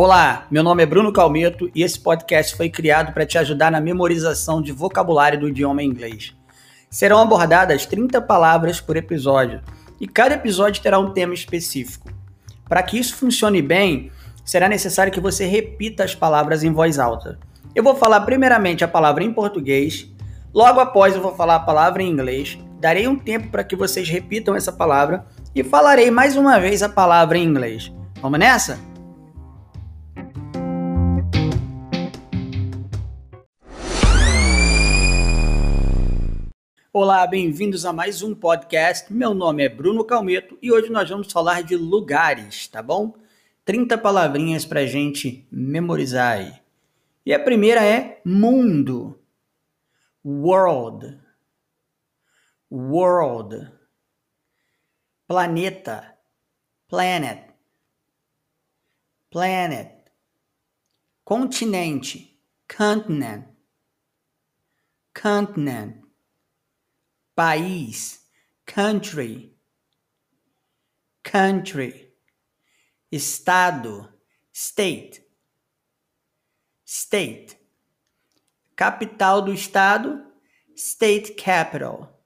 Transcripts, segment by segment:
Olá, meu nome é Bruno Calmeto e esse podcast foi criado para te ajudar na memorização de vocabulário do idioma inglês. Serão abordadas 30 palavras por episódio e cada episódio terá um tema específico. Para que isso funcione bem, será necessário que você repita as palavras em voz alta. Eu vou falar primeiramente a palavra em português, logo após eu vou falar a palavra em inglês, darei um tempo para que vocês repitam essa palavra e falarei mais uma vez a palavra em inglês. Vamos nessa? Olá, bem-vindos a mais um podcast. Meu nome é Bruno Calmeto e hoje nós vamos falar de lugares, tá bom? 30 palavrinhas pra gente memorizar aí. E a primeira é mundo. World. World. Planeta. Planet. Planet. Continente. Continent. Continent país, country, country, estado, state, state, capital do estado, state capital,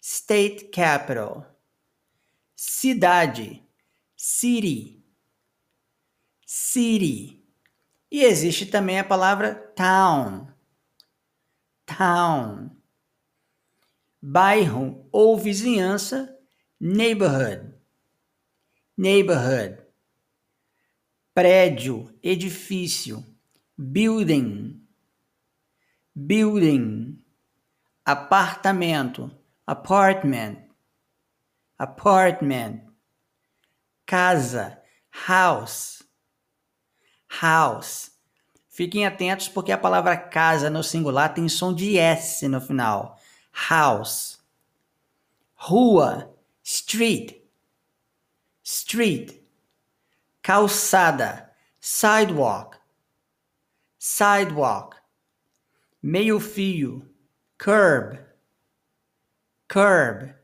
state capital, cidade, city, city. E existe também a palavra town, town bairro ou vizinhança, neighborhood, neighborhood, prédio, edifício, building, building, apartamento, apartment, apartment, casa, house, house. Fiquem atentos porque a palavra casa no singular tem som de S no final house, rua, street, street, calçada, sidewalk, sidewalk, meio-fio, curb, curb,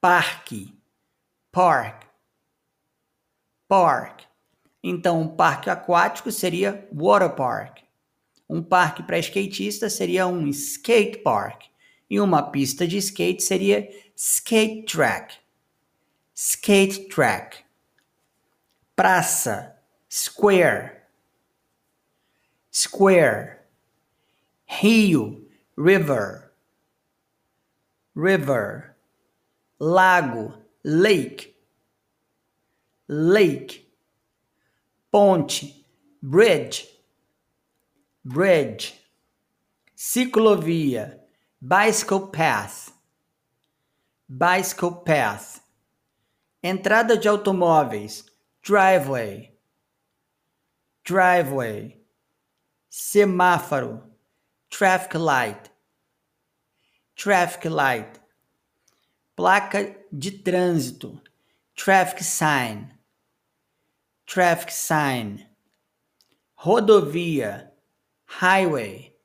parque, park, park. Então, um parque aquático seria water park. Um parque para skatista seria um skate park. E uma pista de skate seria skate track. Skate track. Praça, square. Square. Rio, river. River. Lago, lake. Lake. Ponte, bridge. Bridge. Ciclovia, bicycle path, bicycle path, entrada de automóveis, driveway, driveway, semáforo, traffic light, traffic light, placa de trânsito, traffic sign, traffic sign, rodovia, highway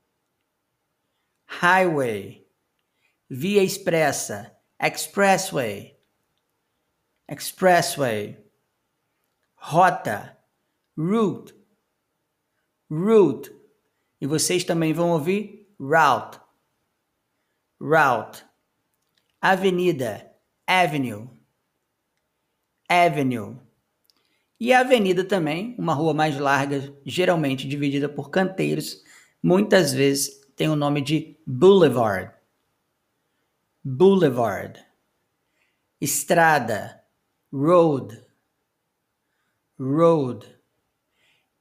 highway, via expressa, expressway, expressway, rota, route, route. E vocês também vão ouvir route, route, avenida, avenue, avenue. E a avenida também, uma rua mais larga, geralmente dividida por canteiros, muitas vezes tem o nome de Boulevard. Boulevard. Estrada. Road. Road.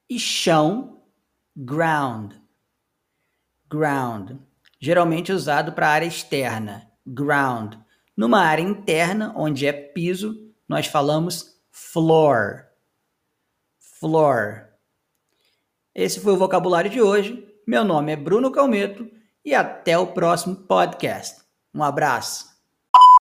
E chão. Ground. Ground. Geralmente usado para área externa. Ground. Numa área interna, onde é piso, nós falamos floor. Floor. Esse foi o vocabulário de hoje. Meu nome é Bruno Calmeto e até o próximo podcast. Um abraço.